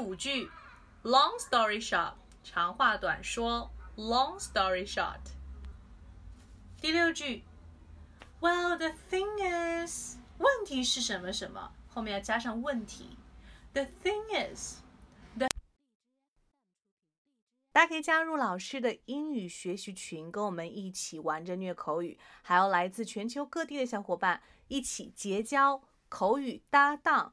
五句，Long story short，长话短说，Long story short。第六句，Well the thing is，问题是什么什么，后面要加上问题。The thing is。大家可以加入老师的英语学习群，跟我们一起玩着虐口语，还有来自全球各地的小伙伴一起结交口语搭档，